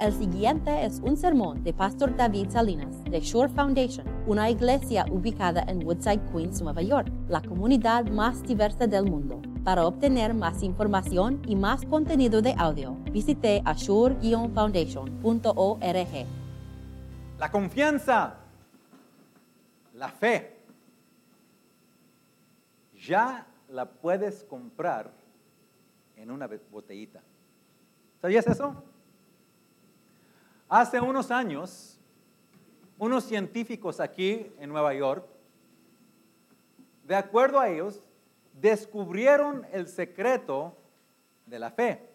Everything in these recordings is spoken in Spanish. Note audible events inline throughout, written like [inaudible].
El siguiente es un sermón de Pastor David Salinas de Shore Foundation, una iglesia ubicada en Woodside, Queens, Nueva York, la comunidad más diversa del mundo. Para obtener más información y más contenido de audio, visite ashore-foundation.org. La confianza, la fe, ya la puedes comprar en una botellita. ¿Sabías eso? Hace unos años, unos científicos aquí en Nueva York, de acuerdo a ellos, descubrieron el secreto de la fe.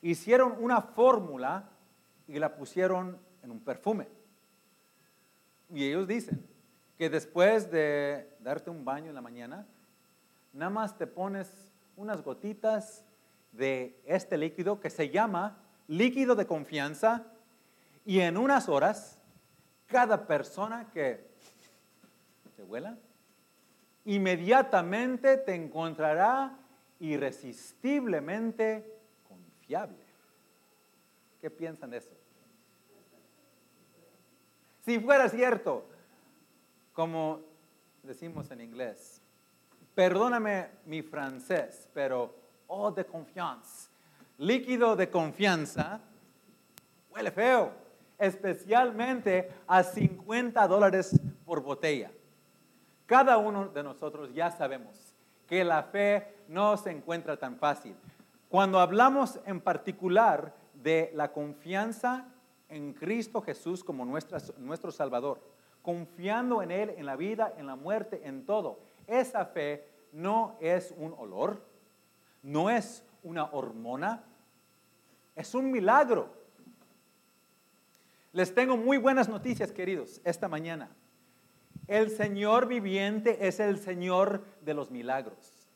Hicieron una fórmula y la pusieron en un perfume. Y ellos dicen que después de darte un baño en la mañana, nada más te pones unas gotitas de este líquido que se llama líquido de confianza y en unas horas cada persona que te huela inmediatamente te encontrará irresistiblemente confiable. ¿Qué piensan de eso? Si fuera cierto, como decimos en inglés, perdóname mi francés, pero oh de confianza, líquido de confianza, huele feo, especialmente a 50 dólares por botella. Cada uno de nosotros ya sabemos que la fe no se encuentra tan fácil. Cuando hablamos en particular de la confianza en Cristo Jesús como nuestro Salvador, confiando en Él en la vida, en la muerte, en todo, esa fe no es un olor, no es una hormona, es un milagro. Les tengo muy buenas noticias, queridos, esta mañana. El Señor viviente es el Señor de los milagros.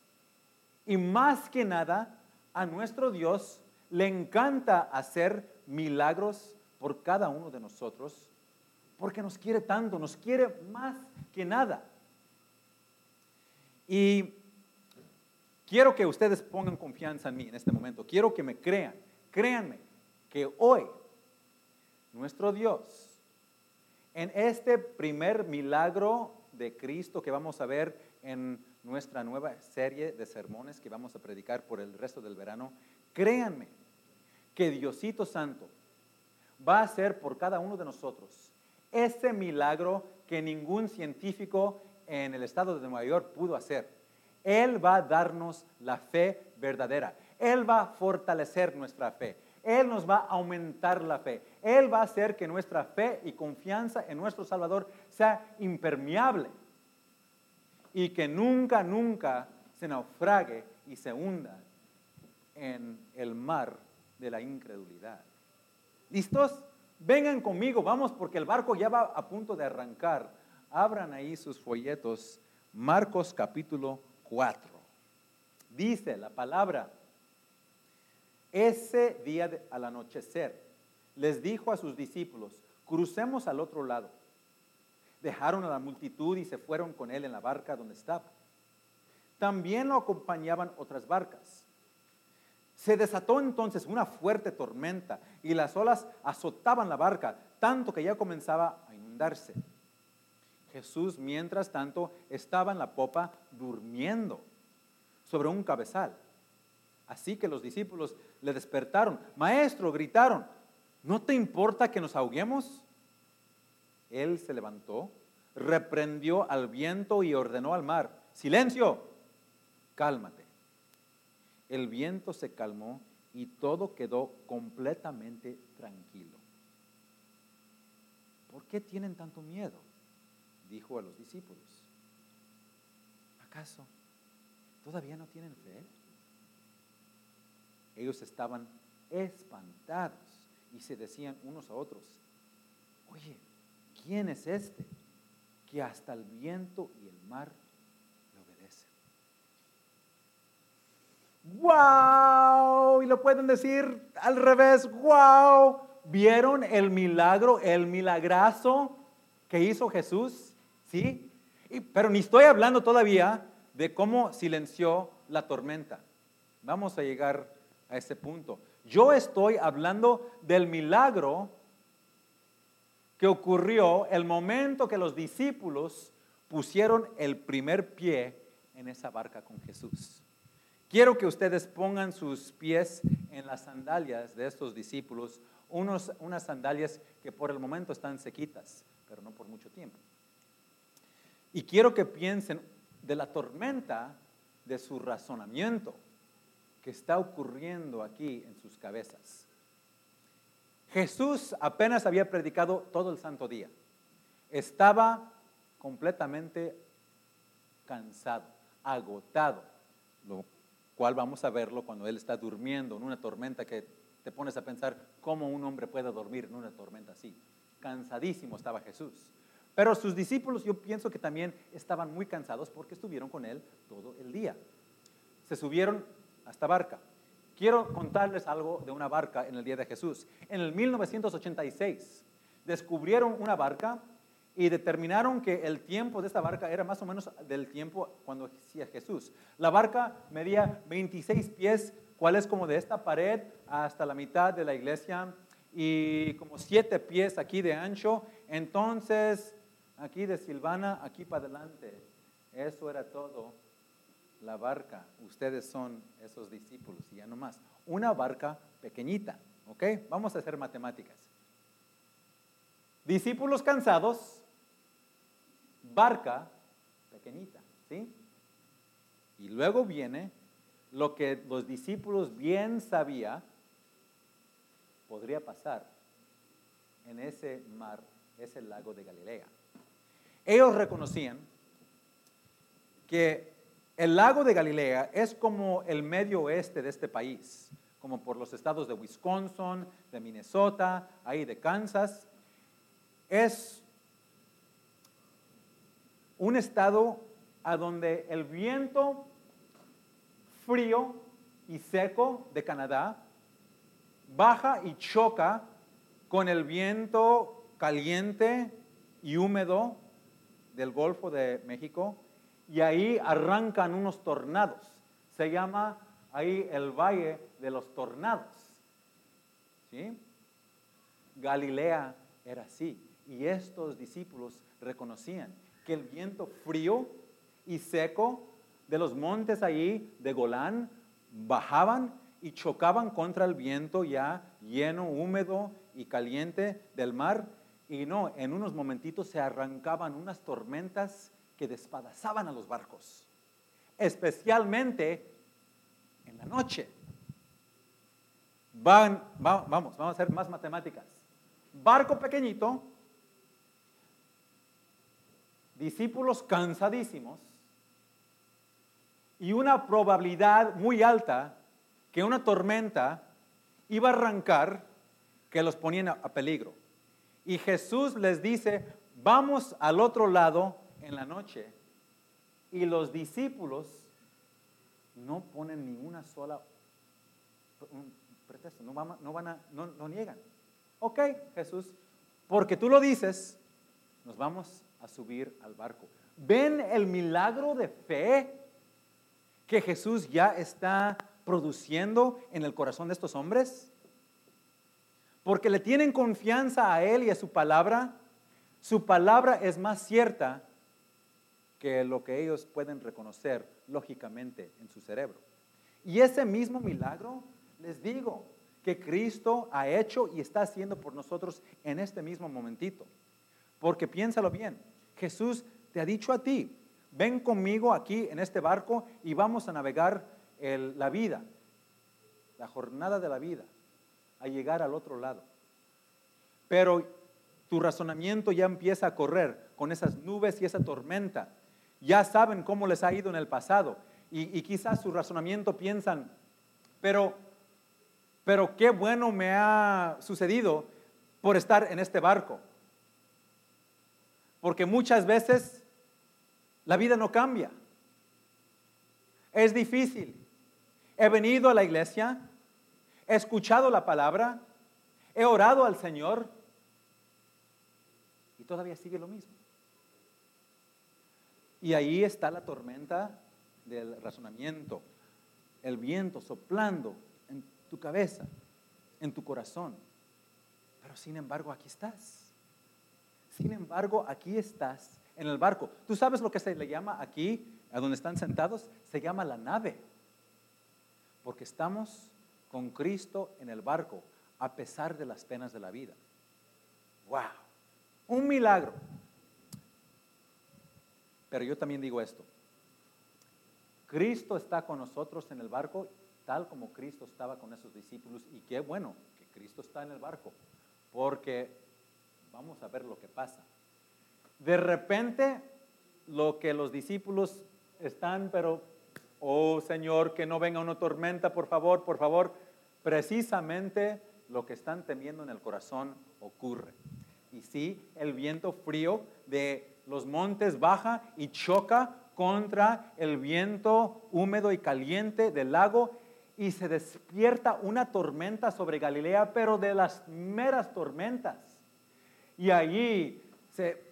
Y más que nada, a nuestro Dios le encanta hacer milagros por cada uno de nosotros, porque nos quiere tanto, nos quiere más que nada. Y quiero que ustedes pongan confianza en mí en este momento. Quiero que me crean. Créanme que hoy nuestro Dios, en este primer milagro de Cristo que vamos a ver en nuestra nueva serie de sermones que vamos a predicar por el resto del verano, créanme que Diosito Santo va a hacer por cada uno de nosotros ese milagro que ningún científico en el estado de Nueva York pudo hacer. Él va a darnos la fe verdadera. Él va a fortalecer nuestra fe. Él nos va a aumentar la fe. Él va a hacer que nuestra fe y confianza en nuestro Salvador sea impermeable y que nunca, nunca se naufrague y se hunda en el mar de la incredulidad. ¿Listos? Vengan conmigo, vamos porque el barco ya va a punto de arrancar. Abran ahí sus folletos. Marcos capítulo 4. Dice la palabra ese día al anochecer, les dijo a sus discípulos, crucemos al otro lado. Dejaron a la multitud y se fueron con él en la barca donde estaba. También lo acompañaban otras barcas. Se desató entonces una fuerte tormenta y las olas azotaban la barca, tanto que ya comenzaba a inundarse. Jesús, mientras tanto, estaba en la popa durmiendo sobre un cabezal. Así que los discípulos le despertaron. Maestro, gritaron, ¿no te importa que nos ahoguemos? Él se levantó, reprendió al viento y ordenó al mar, silencio, cálmate. El viento se calmó y todo quedó completamente tranquilo. ¿Por qué tienen tanto miedo? Dijo a los discípulos. ¿Acaso todavía no tienen fe? Ellos estaban espantados y se decían unos a otros, oye, ¿quién es este que hasta el viento y el mar le obedecen? ¡Wow! Y lo pueden decir al revés, ¡wow! ¿Vieron el milagro, el milagrazo que hizo Jesús? ¿Sí? pero ni estoy hablando todavía de cómo silenció la tormenta. Vamos a llegar a ese punto. Yo estoy hablando del milagro que ocurrió el momento que los discípulos pusieron el primer pie en esa barca con Jesús. Quiero que ustedes pongan sus pies en las sandalias de estos discípulos, unos, unas sandalias que por el momento están sequitas, pero no por mucho tiempo. Y quiero que piensen de la tormenta de su razonamiento que está ocurriendo aquí en sus cabezas. Jesús apenas había predicado todo el santo día. Estaba completamente cansado, agotado, lo cual vamos a verlo cuando él está durmiendo en una tormenta que te pones a pensar cómo un hombre puede dormir en una tormenta así. Cansadísimo estaba Jesús. Pero sus discípulos yo pienso que también estaban muy cansados porque estuvieron con él todo el día. Se subieron a esta barca. Quiero contarles algo de una barca en el día de Jesús. En el 1986 descubrieron una barca y determinaron que el tiempo de esta barca era más o menos del tiempo cuando existía Jesús. La barca medía 26 pies, cual es como de esta pared hasta la mitad de la iglesia y como 7 pies aquí de ancho. Entonces, aquí de Silvana, aquí para adelante. Eso era todo. La barca, ustedes son esos discípulos y ya no más. Una barca pequeñita, ¿ok? Vamos a hacer matemáticas. Discípulos cansados, barca pequeñita, ¿sí? Y luego viene lo que los discípulos bien sabían podría pasar en ese mar, ese lago de Galilea. Ellos reconocían que el lago de Galilea es como el medio oeste de este país, como por los estados de Wisconsin, de Minnesota, ahí de Kansas. Es un estado a donde el viento frío y seco de Canadá baja y choca con el viento caliente y húmedo del Golfo de México y ahí arrancan unos tornados. Se llama ahí el Valle de los Tornados. ¿Sí? Galilea era así y estos discípulos reconocían que el viento frío y seco de los montes ahí de Golán bajaban y chocaban contra el viento ya lleno, húmedo y caliente del mar. Y no, en unos momentitos se arrancaban unas tormentas que despadazaban a los barcos, especialmente en la noche. Van, vamos, vamos a hacer más matemáticas. Barco pequeñito, discípulos cansadísimos y una probabilidad muy alta que una tormenta iba a arrancar que los ponían a, peligro. Y Jesús les dice, vamos al otro lado en la noche. Y los discípulos no ponen ninguna sola pretexto, no, no, van a, no, no niegan. Ok, Jesús, porque tú lo dices, nos vamos a subir al barco. ¿Ven el milagro de fe que Jesús ya está produciendo en el corazón de estos hombres? Porque le tienen confianza a Él y a su palabra. Su palabra es más cierta que lo que ellos pueden reconocer lógicamente en su cerebro. Y ese mismo milagro, les digo, que Cristo ha hecho y está haciendo por nosotros en este mismo momentito. Porque piénsalo bien, Jesús te ha dicho a ti, ven conmigo aquí en este barco y vamos a navegar la vida, la jornada de la vida, a llegar al otro lado. Pero tu razonamiento ya empieza a correr con esas nubes y esa tormenta ya saben cómo les ha ido en el pasado y, quizás su razonamiento piensan, pero, pero qué bueno me ha sucedido por estar en este barco. Porque muchas veces la vida no cambia. Es difícil. He venido a la iglesia, he escuchado la palabra, he orado al Señor y todavía sigue lo mismo. Y ahí está la tormenta del razonamiento, el viento soplando en tu cabeza. en tu corazón. Pero sin embargo, aquí estás. Sin embargo, aquí estás en el barco. ¿Tú sabes lo que se le llama aquí, a donde están sentados? Se llama la nave. Porque estamos con Cristo en el barco, a pesar de las penas de la vida. ¡Wow! Un milagro. Pero yo también digo esto. Cristo está con nosotros en el barco, tal como Cristo estaba con esos discípulos. Y qué bueno que Cristo está en el barco, porque vamos a ver lo que pasa. De repente, lo que los discípulos están, pero, oh Señor, que no venga una tormenta, por favor, por favor, precisamente lo que están temiendo en el corazón ocurre. Y sí, el viento frío de los montes baja y choca contra el viento húmedo y caliente del lago y se despierta una tormenta sobre Galilea, pero de las meras tormentas. Y allí se,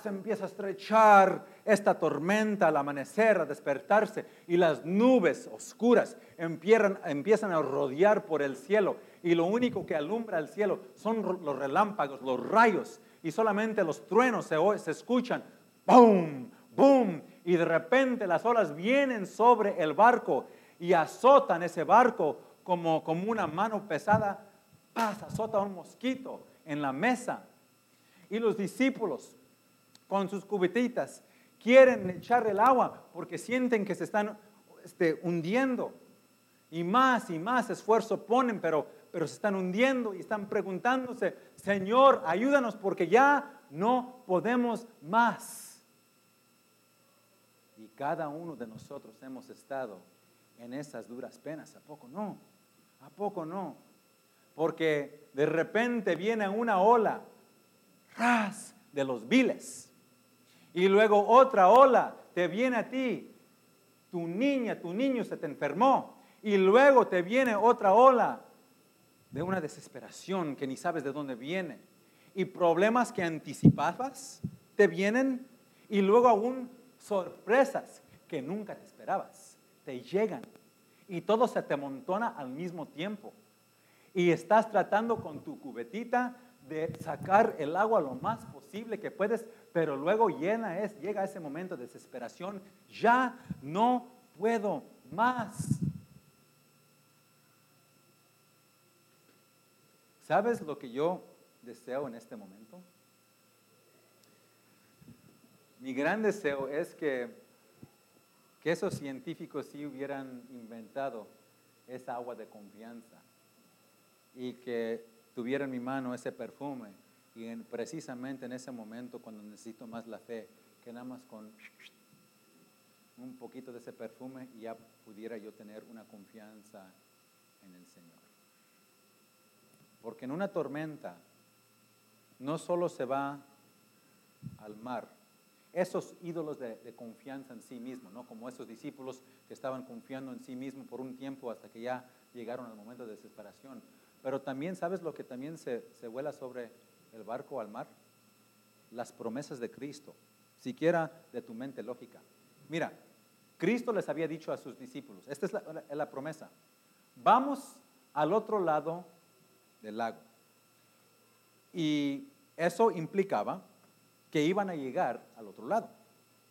se empieza a estrechar esta tormenta al amanecer, a despertarse, y las nubes oscuras empiezan, a rodear por el cielo, y lo único que alumbra el cielo son los relámpagos, los rayos, y solamente los truenos se, se escuchan, ¡boom! ¡boom! Y de repente las olas vienen sobre el barco y azotan ese barco como, como una mano pesada, pasa, azota un mosquito en la mesa. Y los discípulos con sus cubetitas quieren echar el agua porque sienten que se están este, hundiendo. Y más y más esfuerzo ponen, pero, pero se están hundiendo y están preguntándose, Señor, ayúdanos porque ya no podemos más. Y cada uno de nosotros hemos estado en esas duras penas, ¿a poco no? ¿A poco no? Porque de repente viene una ola ras de los viles y luego otra ola te viene a ti, tu niña, tu niño se te enfermó. Y luego te viene otra ola de una desesperación que ni sabes de dónde viene. Y problemas que anticipabas te vienen. Y luego aún sorpresas que nunca te esperabas. Te llegan. Y todo se te montona al mismo tiempo. Y estás tratando con tu cubetita de sacar el agua lo más posible que puedes, pero luego llega ese momento de desesperación, ya no puedo más. ¿Sabes lo que yo deseo en este momento? Mi gran deseo es que que esos científicos sí hubieran inventado esa agua de confianza y que tuviera en mi mano ese perfume y precisamente en ese momento cuando necesito más la fe, que nada más con un poquito de ese perfume ya pudiera yo tener una confianza en el Señor. Porque en una tormenta no solo se va al mar, esos ídolos de, confianza en sí mismo, ¿no? como esos discípulos que estaban confiando en sí mismo por un tiempo hasta que ya llegaron al momento de desesperación. Pero también, ¿sabes lo que también se, se vuela sobre el barco al mar? Las promesas de Cristo, siquiera de tu mente lógica. Mira, Cristo les había dicho a sus discípulos, esta es la, promesa, vamos al otro lado del lago. Y eso implicaba que iban a llegar al otro lado.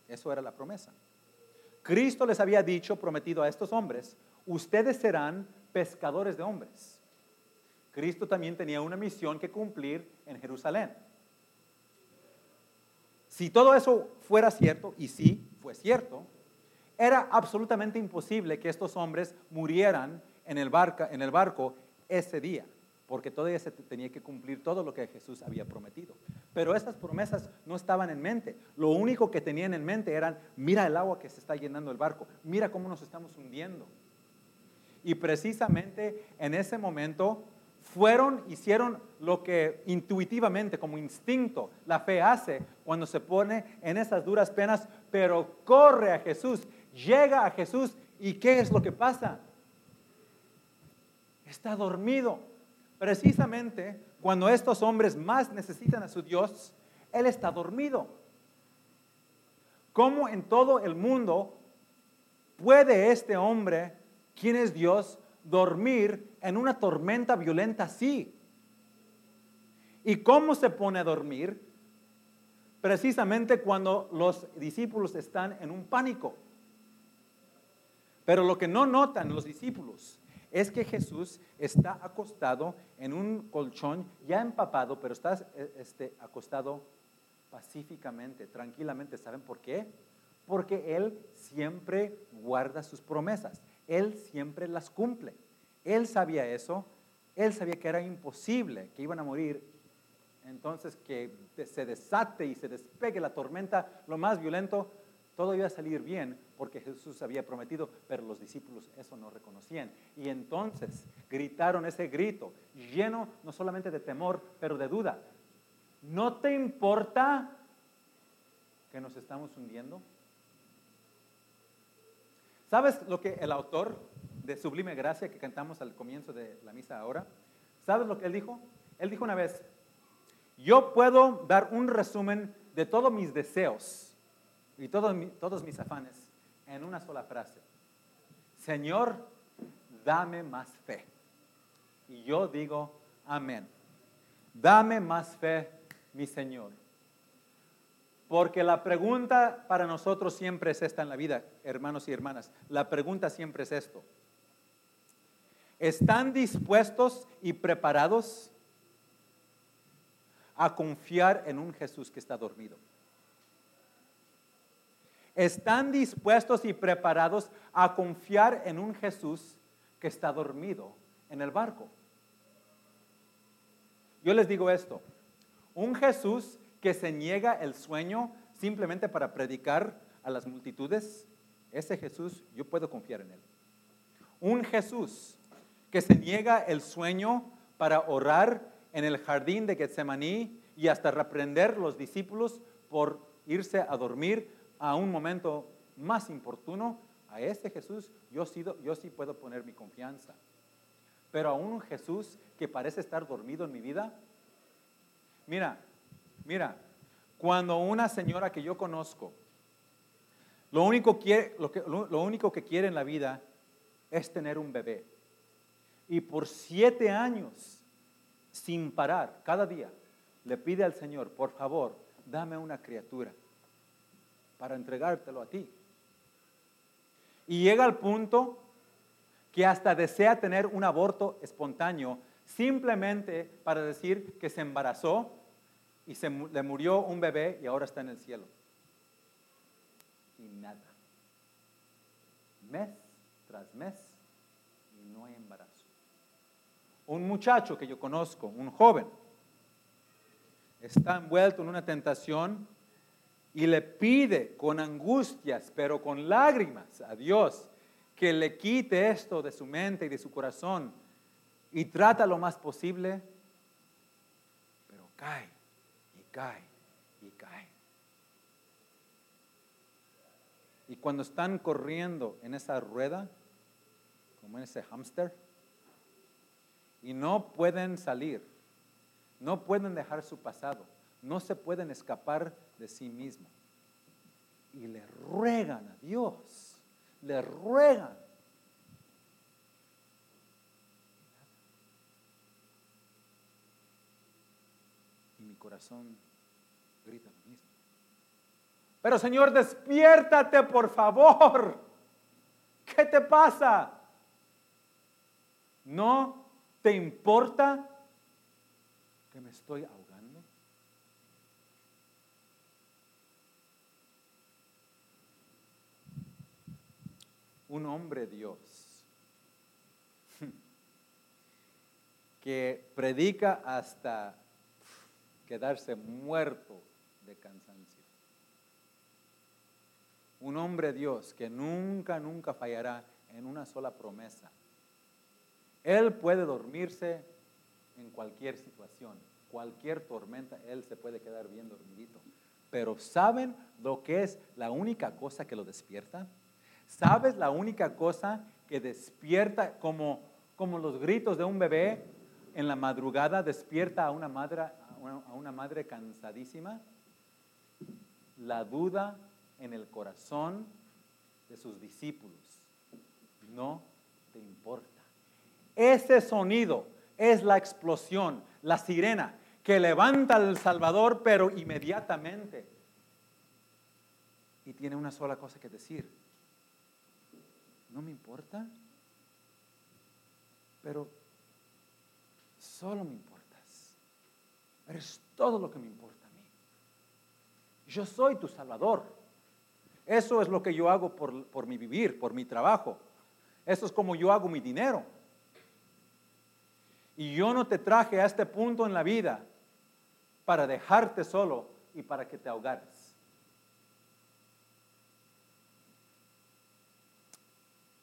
Eso era la promesa. Cristo les había dicho, prometido a estos hombres, ustedes serán pescadores de hombres. Cristo también tenía una misión que cumplir en Jerusalén. Si todo eso fuera cierto, y sí fue cierto, era absolutamente imposible que estos hombres murieran en el, en el barco ese día porque todavía se tenía que cumplir todo lo que Jesús había prometido. Pero estas promesas no estaban en mente. Lo único que tenían en mente eran, mira el agua que se está llenando el barco, mira cómo nos estamos hundiendo. Y precisamente en ese momento fueron, hicieron lo que intuitivamente, como instinto, la fe hace cuando se pone en esas duras penas, pero corre a Jesús, llega a Jesús y ¿qué es lo que pasa? Está dormido. Precisamente cuando estos hombres más necesitan a su Dios, Él está dormido. ¿Cómo en todo el mundo puede este hombre, quien es Dios, dormir en una tormenta violenta así? ¿Y cómo se pone a dormir? Precisamente cuando los discípulos están en un pánico. Pero lo que no notan los discípulos es que Jesús está acostado en un colchón ya empapado, pero está eh, este, acostado pacíficamente, tranquilamente. ¿Saben por qué? Porque Él siempre guarda sus promesas. Él siempre las cumple. Él sabía eso. Él sabía que era imposible, que iban a morir. Entonces que se desate y se despegue la tormenta, lo más violento, todo iba a salir bien porque Jesús había prometido, pero los discípulos eso no reconocían. Y entonces gritaron ese grito, lleno no solamente de temor, pero de duda. ¿No te importa que nos estamos hundiendo? ¿Sabes lo que el autor de Sublime Gracia que cantamos al comienzo de la misa ahora? ¿Sabes lo que él dijo? Él dijo una vez, yo puedo dar un resumen de todos mis deseos y todos, todos mis afanes en una sola frase. Señor, dame más fe. Y yo digo, amén. Dame más fe, mi Señor. Porque la pregunta para nosotros siempre es esta en la vida, hermanos y hermanas. La pregunta siempre es esto. ¿Están dispuestos y preparados a confiar en un Jesús que está dormido? están dispuestos y preparados a confiar en un Jesús que está dormido en el barco. Yo les digo esto, un Jesús que se niega el sueño simplemente para predicar a las multitudes, ese Jesús yo puedo confiar en él. Un Jesús que se niega el sueño para orar en el jardín de Getsemaní y hasta reprender los discípulos por irse a dormir a un momento más importuno, a ese Jesús yo, yo sí puedo poner mi confianza. Pero a un Jesús que parece estar dormido en mi vida, mira, mira, cuando una señora que yo conozco, lo único, que, lo único que quiere en la vida es tener un bebé. Y por siete años, sin parar, cada día, le pide al Señor, por favor, dame una criatura para entregártelo a ti. Y llega al punto que hasta desea tener un aborto espontáneo simplemente para decir que se embarazó y se, le murió un bebé y ahora está en el cielo. Y nada. Mes tras mes y no hay embarazo. Un muchacho que yo conozco, un joven, está envuelto en una tentación y le pide con angustias, pero con lágrimas a Dios que le quite esto de su mente y de su corazón y trata lo más posible, pero cae cae y cae. Y cuando están corriendo en esa rueda, como en ese hámster, y no pueden salir, no pueden dejar su pasado, no se pueden escapar de sí mismo. Y le ruegan a Dios, le ruegan. Y mi corazón Pero Señor, despiértate por favor. ¿Qué te pasa? ¿No te importa que me estoy ahogando? un hombre Dios [laughs] que predica hasta quedarse muerto de cansancio. Un hombre Dios que nunca, nunca fallará en una sola promesa. Él puede dormirse en cualquier situación, cualquier tormenta, Él se puede quedar bien dormidito. Pero ¿saben lo que es la única cosa que lo despierta? ¿Sabes la única cosa que despierta como, como los gritos de un bebé en la madrugada despierta a una madre, a una madre cansadísima? La duda en el corazón de sus discípulos. No te importa. Ese sonido es la explosión, la sirena que levanta al Salvador, pero inmediatamente. Y tiene una sola cosa que decir. No me importa, pero solo me importas. Eres todo lo que me importa. Yo soy tu Salvador. Eso es lo que yo hago por, por mi vivir, por mi trabajo. Eso es como yo hago mi dinero. Y yo no te traje a este punto en la vida para dejarte solo y para que te ahogares.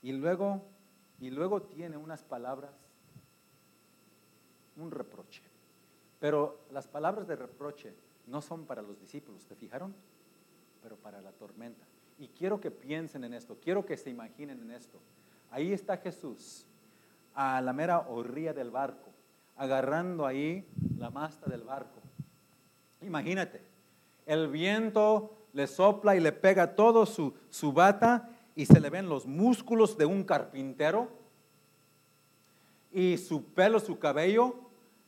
Y luego, y luego tiene unas palabras, un reproche. Pero las palabras de reproche no son para los discípulos, ¿te fijaron? Pero para la tormenta. Y quiero que piensen en esto, quiero que se imaginen en esto. Ahí está Jesús a la mera orilla del barco, agarrando ahí la masta del barco. Imagínate, el viento le sopla y le pega todo su, su bata y se le ven los músculos de un carpintero y su pelo, su cabello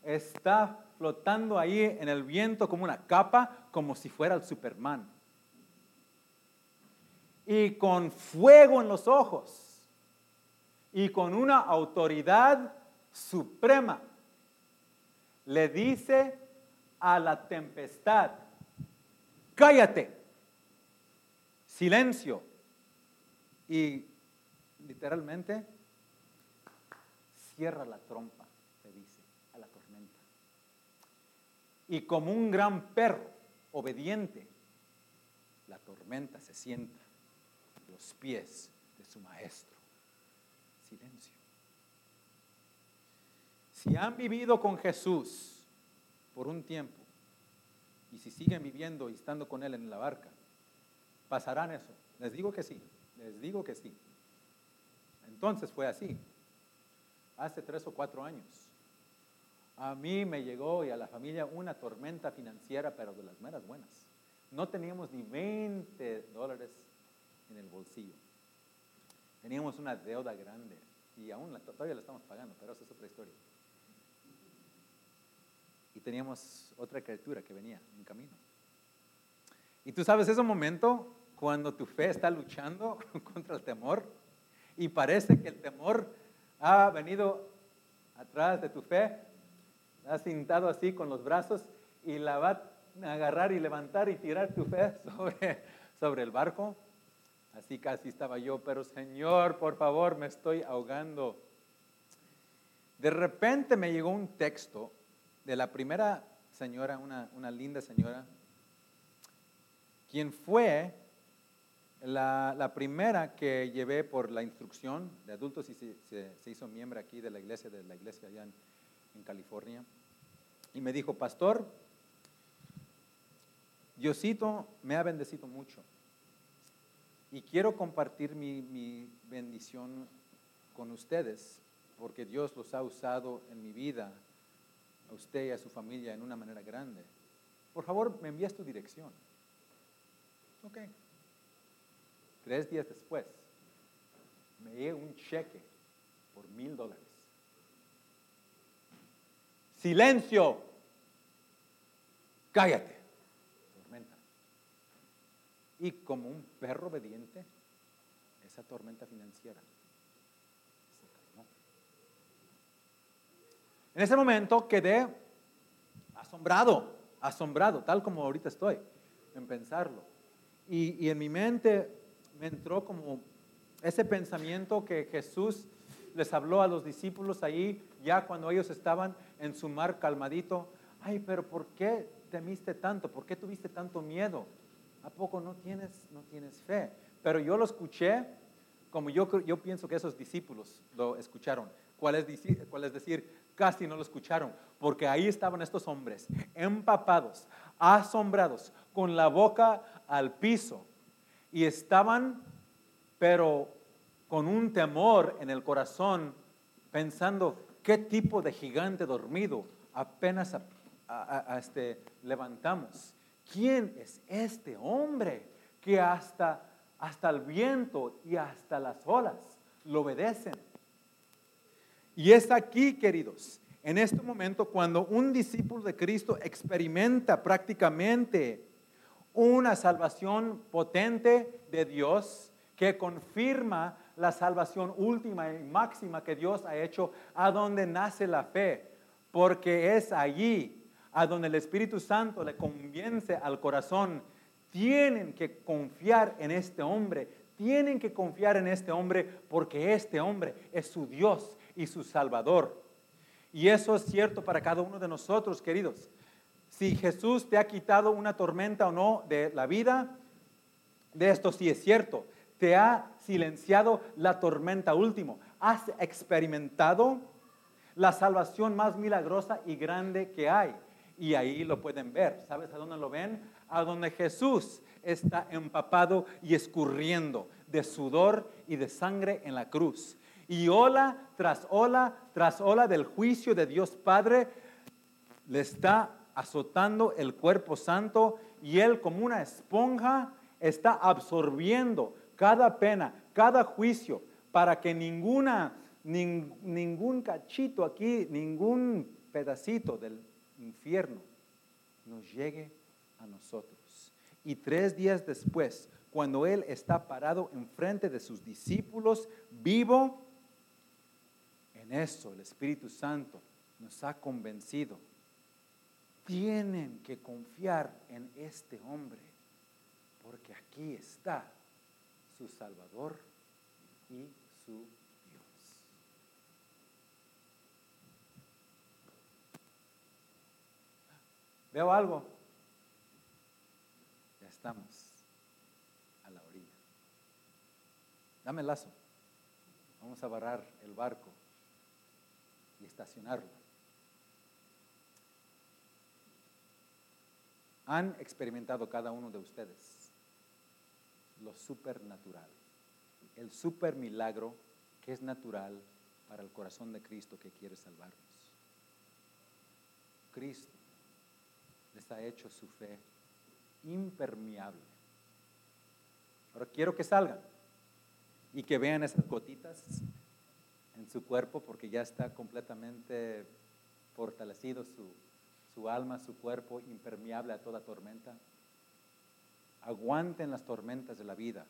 está flotando ahí en el viento como una capa, como si fuera el Superman. Y con fuego en los ojos y con una autoridad suprema. Le dice a la tempestad, cállate, silencio. Y literalmente cierra la trompa, se dice, a la tormenta. Y como un gran perro obediente, la tormenta se sienta a los pies de su maestro silencio. Si han vivido con Jesús por un tiempo y si siguen viviendo y estando con Él en la barca, pasarán eso. Les digo que sí, les digo que sí. Entonces fue así, hace tres o cuatro años. A mí me llegó y a la familia una tormenta financiera, pero de las meras buenas. No teníamos ni 20 dólares en el bolsillo. Teníamos una deuda grande y aún todavía la estamos pagando, pero eso es otra historia. Y teníamos otra criatura que venía en camino. Y tú sabes ese momento cuando tu fe está luchando [laughs] contra el temor y parece que el temor ha venido atrás de tu fe, ha sentado así con los brazos y la va a agarrar y levantar y tirar tu fe [laughs] sobre, sobre el barco. Así casi estaba yo, pero Señor, por favor, me estoy ahogando. De repente me llegó un texto de la primera señora, una, linda señora, quien fue la, primera que llevé por la instrucción de adultos y se, hizo miembro aquí de la iglesia, de la iglesia allá en California. Y me dijo, pastor, Diosito me ha bendecido mucho. Y quiero compartir mi, bendición con ustedes, porque Dios los ha usado en mi vida, a usted y a su familia, en una manera grande. Por favor, me envías tu dirección. Ok. Tres días después, me llega un cheque por mil dólares. Silencio. Cállate. Y como un perro obediente, esa tormenta financiera se calmó. En ese momento quedé asombrado, asombrado, tal como ahorita estoy, en pensarlo. Y, y en mi mente me entró como ese pensamiento que Jesús les habló a los discípulos ahí, ya cuando ellos estaban en su mar calmadito. Ay, pero ¿por qué temiste tanto? ¿Por qué tuviste tanto miedo? ¿A poco no tienes, no tienes fe? Pero yo lo escuché como yo, yo pienso que esos discípulos lo escucharon. ¿Cuál es, ¿Cuál es decir? Casi no lo escucharon, porque ahí estaban estos hombres, empapados, asombrados, con la boca al piso, y estaban, pero con un temor en el corazón, pensando, ¿qué tipo de gigante dormido apenas este, levantamos? ¿quién es este hombre que hasta, hasta el viento y hasta las olas lo obedecen? Y es aquí, queridos, en este momento cuando un discípulo de Cristo experimenta prácticamente una salvación potente de Dios que confirma la salvación última y máxima que Dios ha hecho a donde nace la fe, porque es allí a donde el Espíritu Santo le convence al corazón. Tienen que confiar en este hombre, tienen que confiar en este hombre porque este hombre es su Dios y su Salvador. Y eso es cierto para cada uno de nosotros, queridos. Si Jesús te ha quitado una tormenta o no de la vida, de esto sí es cierto. Te ha silenciado la tormenta último. Has experimentado la salvación más milagrosa y grande que hay. Y ahí lo pueden ver. ¿Sabes a dónde lo ven? A donde Jesús está empapado y escurriendo de sudor y de sangre en la cruz. Y ola tras ola tras ola del juicio de Dios Padre le está azotando el cuerpo santo y él como una esponja está absorbiendo cada pena, cada juicio, para que ninguna, ningún cachito aquí, ningún pedacito del infierno nos llegue a nosotros. Y tres días después, cuando Él está parado enfrente de sus discípulos, vivo, en eso el Espíritu Santo nos ha convencido. Tienen que confiar en este hombre, porque aquí está su Salvador y su Dios. ¿Veo algo? Ya estamos a la orilla. Dame el lazo. Vamos a barrar el barco y estacionarlo. Han experimentado cada uno de ustedes lo supernatural, el super milagro que es natural para el corazón de Cristo que quiere salvarnos. Cristo les ha hecho su fe impermeable. Ahora quiero que salgan y que vean esas gotitas en su cuerpo porque ya está completamente fortalecido su, su alma, su cuerpo impermeable a toda tormenta. Aguanten las tormentas de la vida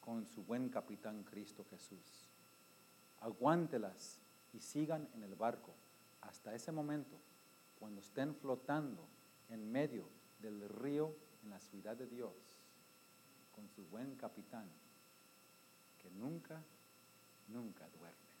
con su buen capitán Cristo Jesús. Aguántelas y sigan en el barco hasta ese momento, cuando estén flotando en medio del río en la ciudad de Dios, con su buen capitán, que nunca nunca duerme.